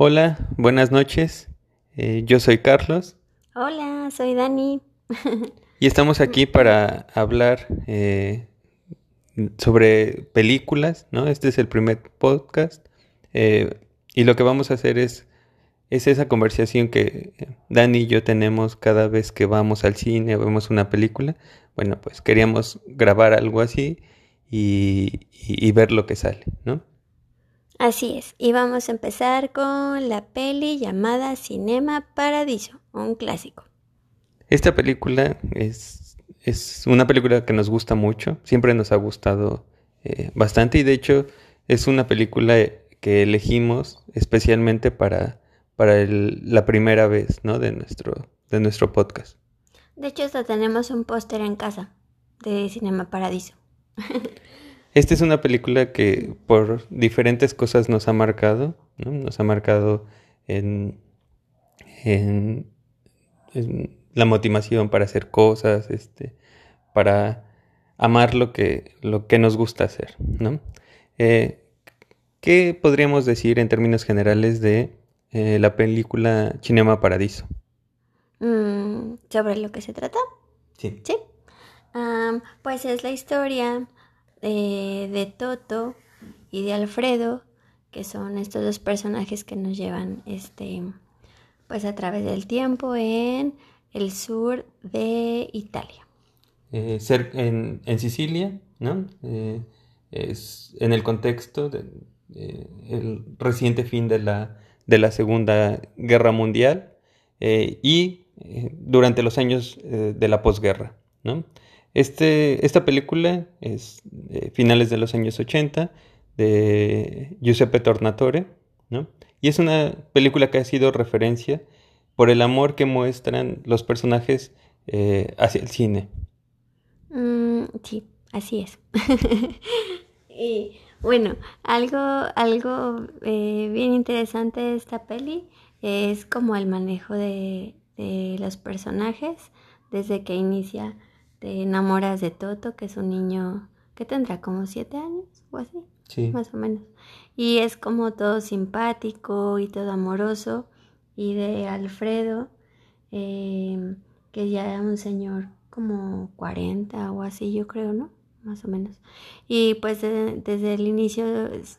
Hola, buenas noches. Eh, yo soy Carlos. Hola, soy Dani. y estamos aquí para hablar eh, sobre películas, ¿no? Este es el primer podcast. Eh, y lo que vamos a hacer es, es esa conversación que Dani y yo tenemos cada vez que vamos al cine o vemos una película. Bueno, pues queríamos grabar algo así y, y ver lo que sale, ¿no? Así es, y vamos a empezar con la peli llamada Cinema Paradiso, un clásico. Esta película es, es una película que nos gusta mucho, siempre nos ha gustado eh, bastante y de hecho es una película que elegimos especialmente para, para la primera vez ¿no? de, nuestro, de nuestro podcast. De hecho, hasta tenemos un póster en casa de Cinema Paradiso. Esta es una película que por diferentes cosas nos ha marcado, ¿no? Nos ha marcado en, en, la motivación para hacer cosas, este, para amar lo que, lo que nos gusta hacer, ¿no? Eh, ¿Qué podríamos decir en términos generales de eh, la película Cinema Paradiso? Mm, ¿Sobre lo que se trata? Sí. Sí. pues es la historia de Toto y de Alfredo, que son estos dos personajes que nos llevan este, pues a través del tiempo en el sur de Italia. Eh, en, en, Sicilia, ¿no? Eh, es en el contexto del el reciente fin de la, de la Segunda Guerra Mundial eh, y durante los años de la posguerra, ¿no? Este, esta película es finales de los años 80 de Giuseppe Tornatore, ¿no? Y es una película que ha sido referencia por el amor que muestran los personajes eh, hacia el cine. Mm, sí, así es. y bueno, algo, algo eh, bien interesante de esta peli es como el manejo de, de los personajes desde que inicia te enamoras de Toto, que es un niño que tendrá como siete años o así, sí. más o menos. Y es como todo simpático y todo amoroso. Y de Alfredo, em, que ya es un señor como 40 o así, yo creo, ¿no? Más o menos. Y pues desde el inicio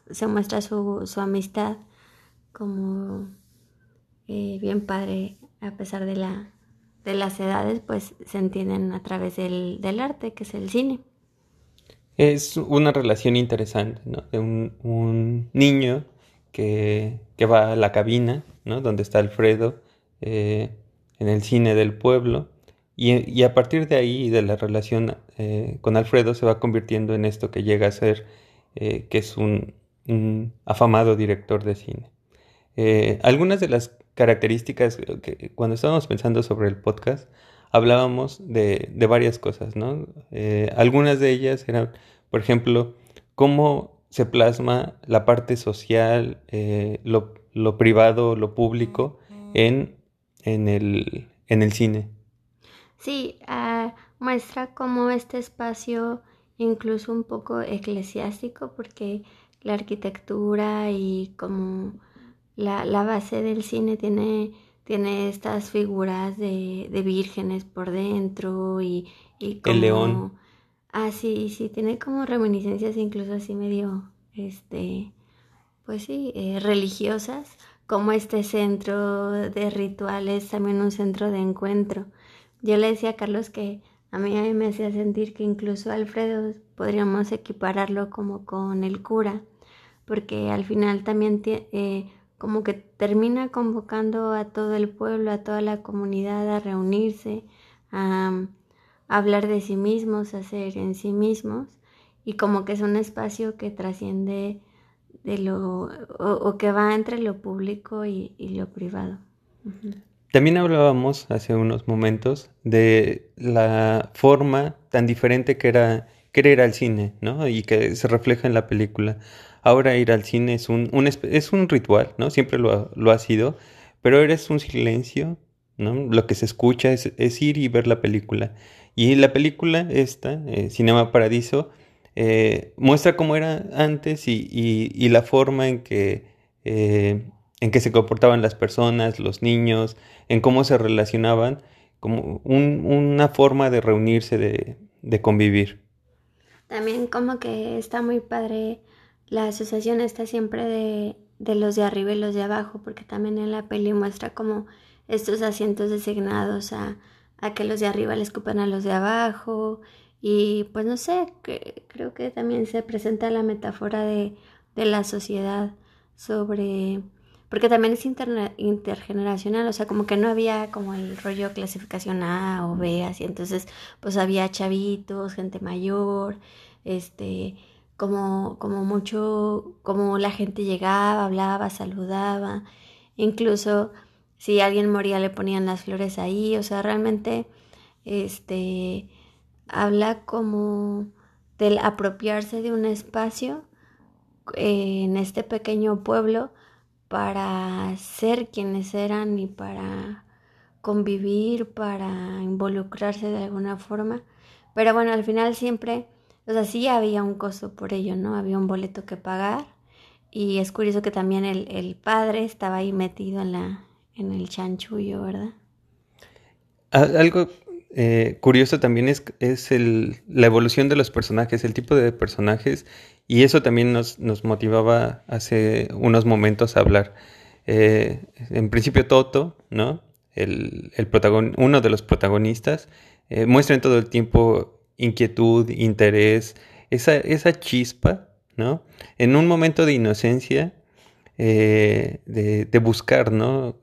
se muestra su, su amistad como eh, bien padre a pesar de la de las edades pues se entienden a través del, arte, que es el cine. Es una relación interesante, ¿no? De un, niño que, va a la cabina, ¿no? Donde está Alfredo, eh, en el cine del pueblo, y, a partir de ahí, de la relación eh, con Alfredo, se va convirtiendo en esto que llega a ser, eh, que es un, afamado director de cine. algunas de las características que cuando estábamos pensando sobre el podcast, hablábamos de, varias cosas, ¿no? Eh, algunas de ellas eran, por ejemplo, cómo se plasma la parte social, eh, lo, privado, lo público en, en, el, en el cine. Sí, ah, muestra cómo este espacio, incluso un poco eclesiástico, porque la arquitectura y como la, la base del cine tiene, tiene estas figuras de, de vírgenes por dentro y, y como... El león. Ah, sí, sí, tiene como reminiscencias incluso así medio, este, pues sí, eh, religiosas, como este centro de rituales, también un centro de encuentro. Yo le decía a Carlos que a mí, a mí me hacía sentir que incluso Alfredo podríamos equipararlo como con el cura, porque al final también eh, como que termina convocando a todo el pueblo, a toda la comunidad a reunirse, a, hablar de sí mismos, a ser en sí mismos, y como que es un espacio que trasciende de lo, o, que va entre lo público y, lo privado. También hablábamos hace unos momentos de la forma tan diferente que era, que era ir al cine, ¿no? Y que se refleja en la película. Ahora ir al cine es un, es un ritual, ¿no? Siempre lo, ha sido, pero ahora es un silencio, ¿no? Lo que se escucha es, ir y ver la película. Y la película esta, eh, Cinema Paradiso, eh, muestra cómo era antes y, y, la forma en que eh, en qué se comportaban las personas, los niños, en cómo se relacionaban, como una forma de reunirse, de, de convivir. También como que está muy padre, la asociación está siempre de, de los de arriba y los de abajo, porque también en la peli muestra como estos asientos designados a, a que los de arriba les escupan a los de abajo. Y pues no sé, que, creo que también se presenta la metáfora de, de la sociedad sobre porque también es intergeneracional, o sea, como que no había como el rollo clasificación A o B, así, entonces pues había chavitos, gente mayor, este, como, como mucho, como la gente llegaba, hablaba, saludaba, incluso si alguien moría le ponían las flores ahí, o sea, realmente, este, habla como del apropiarse de un espacio eh, en este pequeño pueblo, para ser quienes eran y para convivir, para involucrarse de alguna forma. Pero bueno, al final siempre, sea, sí había un costo por ello, ¿no? Había un boleto que pagar. Y es curioso que también el, padre estaba ahí metido en, la, en el chanchullo, ¿verdad? Algo eh, curioso también es, es el, la evolución de los personajes, el tipo de personajes y eso también nos, nos motivaba hace unos momentos a hablar. Eh, en principio Toto, ¿no? El, el uno de los protagonistas, eh, muestra en todo el tiempo inquietud, interés, esa, esa chispa, ¿no? En un momento de inocencia, eh, de, de, buscar, ¿no?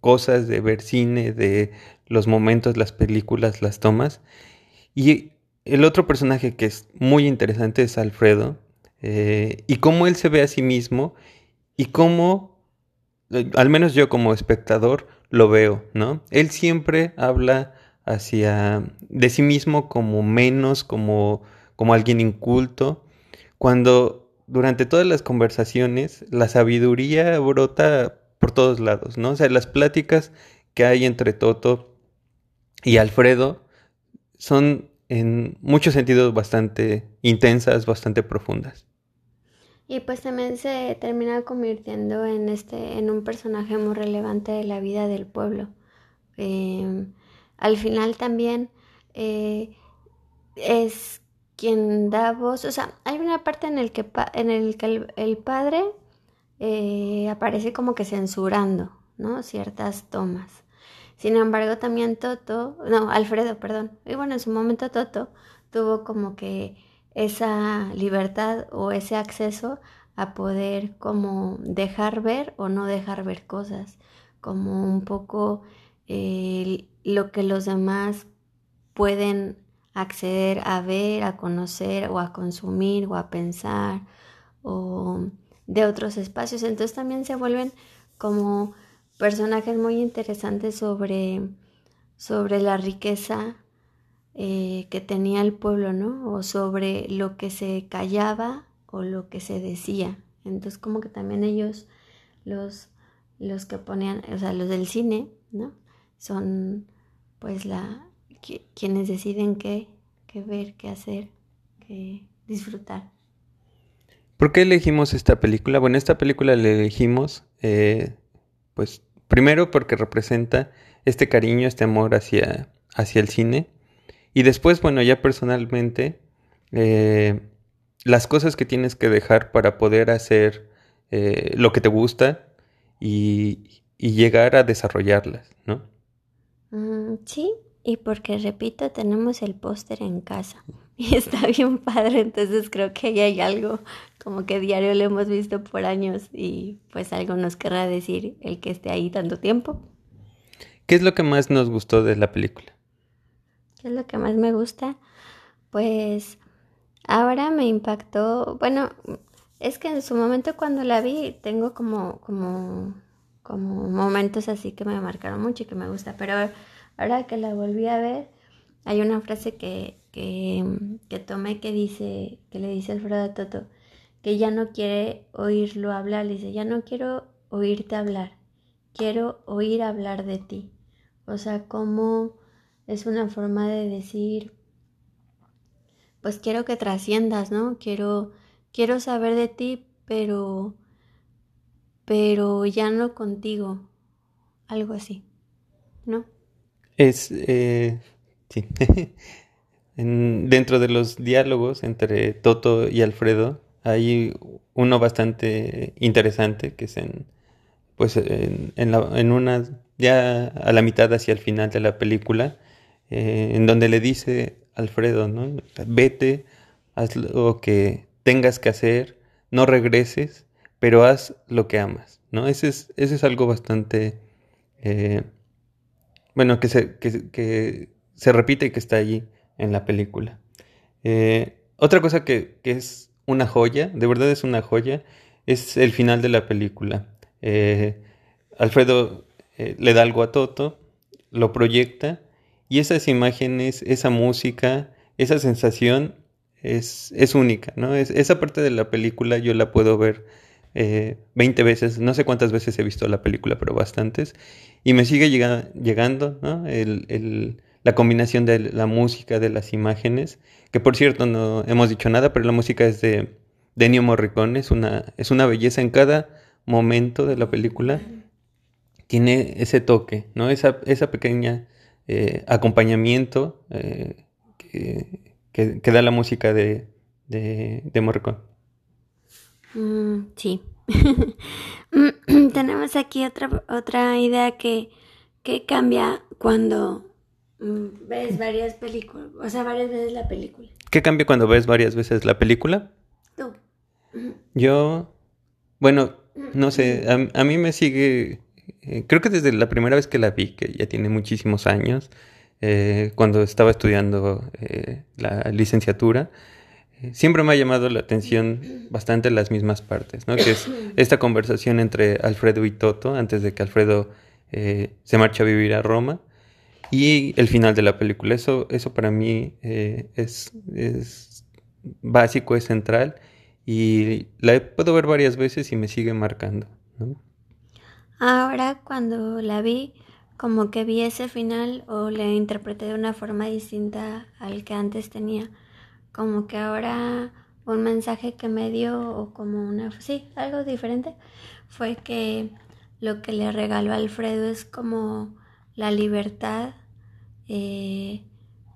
cosas, de ver cine, de los momentos, las películas, las tomas. Y el otro personaje que es muy interesante es Alfredo, eh, y cómo él se ve a sí mismo y cómo, eh, al menos yo como espectador, lo veo, ¿no? Él siempre habla hacia de sí mismo como menos, como, como alguien inculto, cuando durante todas las conversaciones la sabiduría brota por todos lados, ¿no? O sea, las pláticas que hay entre Toto y Alfredo son en muchos sentidos bastante intensas, bastante profundas. Y pues también se termina convirtiendo en este, en un personaje muy relevante de la vida del pueblo. Em, al final también eh, es quien da voz, o sea, hay una parte en el que, en el, que el, padre eh, aparece como que censurando, ¿no? Ciertas tomas. Sin embargo, también Toto, no, Alfredo, perdón, y bueno, en su momento Toto tuvo como que esa libertad o ese acceso a poder como dejar ver o no dejar ver cosas, como un poco eh, lo que los demás pueden acceder a ver, a conocer o a consumir o a pensar o de otros espacios. Entonces también se vuelven como personajes muy interesantes sobre, sobre la riqueza eh, que tenía el pueblo, ¿no? O sobre lo que se callaba o lo que se decía. Entonces como que también ellos, los, los que ponían, o sea, los del cine, ¿no? Son pues la, quienes deciden qué, qué ver, qué hacer, qué disfrutar. ¿Por qué elegimos esta película? Bueno, esta película la elegimos, eh, pues primero porque representa este cariño, este amor hacia, hacia el cine y después, bueno, ya personalmente, eh, las cosas que tienes que dejar para poder hacer eh, lo que te gusta y, y llegar a desarrollarlas, ¿no? Mm, sí, y porque, repito, tenemos el póster en casa y está bien padre, entonces creo que ahí hay algo como que diario lo hemos visto por años y pues algo nos querrá decir el que esté ahí tanto tiempo. ¿Qué es lo que más nos gustó de la película? ¿Qué es lo que más me gusta? Pues ahora me impactó, bueno, es que en su momento cuando la vi tengo como, como, como momentos así que me marcaron mucho y que me gusta, pero ahora que la volví a ver, hay una frase que, que, que tomé que dice, que le dice Alfredo a Toto, que ya no quiere oírlo hablar, le dice, ya no quiero oírte hablar, quiero oír hablar de ti. O sea, como es una forma de decir, pues quiero que trasciendas, ¿no? Quiero, quiero saber de ti, pero, pero ya no contigo. Algo así, ¿no? Es, eh, sí. dentro de los diálogos entre Toto y Alfredo hay uno bastante interesante que es en, pues en, en, una, ya a la mitad hacia el final de la película, eh, en donde le dice Alfredo, ¿no? Vete, haz lo que tengas que hacer, no regreses, pero haz lo que amas, ¿no? Ese es, ese es algo bastante, eh, bueno, que se, que, se repite y que está allí en la película. Eh, otra cosa que, es una joya, de verdad es una joya, es el final de la película. Eh, Alfredo le da algo a Toto, lo proyecta y esas imágenes, esa música, esa sensación es, es única, ¿no? Es, esa parte de la película yo la puedo ver eh, 20 veces, no sé cuántas veces he visto la película, pero bastantes, y me sigue llegando, ¿no? El, la combinación de la música, de las imágenes, que por cierto no hemos dicho nada, pero la música es de, de Ennio Morricone, es una, es una belleza en cada momento de la película, tiene ese toque, ¿no? Esa, esa pequeña eh, acompañamiento eh, que, que, da la música de, de, de Morricone. Mm, sí. Tenemos aquí otra, otra idea que, que cambia cuando mm, ves varias películas, o sea, varias veces la película. ¿Qué cambia cuando ves varias veces la película? Tú. Yo, bueno, no sé, a, a mí me sigue, eh, creo que desde la primera vez que la vi, que ya tiene muchísimos años, eh, cuando estaba estudiando eh, la licenciatura, eh, siempre me ha llamado la atención bastante las mismas partes, ¿no? Que es esta conversación entre Alfredo y Toto antes de que Alfredo se marche a vivir a Roma y el final de la película. Eso, eso para mí es, es, básico, es central y la puedo ver varias veces y me sigue marcando. Ahora cuando la vi, como que vi ese final o le interpreté de una forma distinta al que antes tenía. Como que ahora un mensaje que me dio o como una, sí, algo diferente, fue que lo que le regaló a Alfredo es como la libertad eh,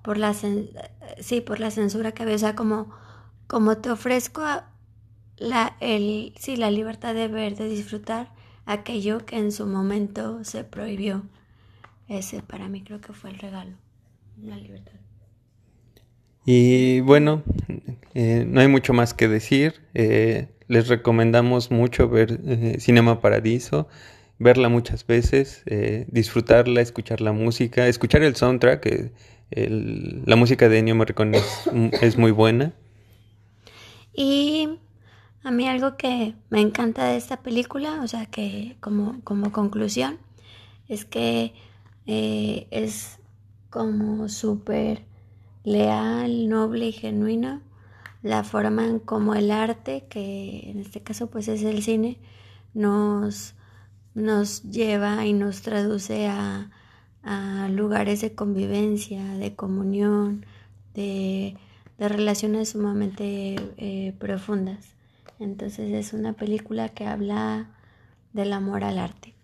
por la sí, por la censura que había, o sea, como, como te ofrezco la, el, la libertad de ver, de disfrutar aquello que en su momento se prohibió. Ese para mí creo que fue el regalo, la libertad. Y bueno, eh, no hay mucho más que decir. Eh, les recomendamos mucho ver eh, Cinema Paradiso, verla muchas veces, disfrutarla, escuchar la música, escuchar el soundtrack. la música de Ennio Morricone es, muy buena. Y a mí algo que me encanta de esta película, o sea que como, como conclusión, es que es como súper leal, noble y genuino la forma en como el arte, que en este caso pues es el cine, nos, nos lleva y nos traduce a, lugares de convivencia, de comunión, de, relaciones sumamente eh, profundas. Entonces es una película que habla del amor al arte.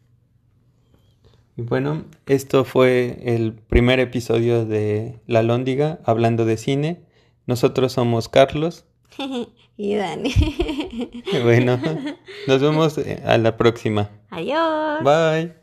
Y bueno, esto fue el primer episodio de La Lóndiga hablando de cine. Nosotros somos Carlos. y Dani. bueno, nos vemos a la próxima. Adiós. Bye.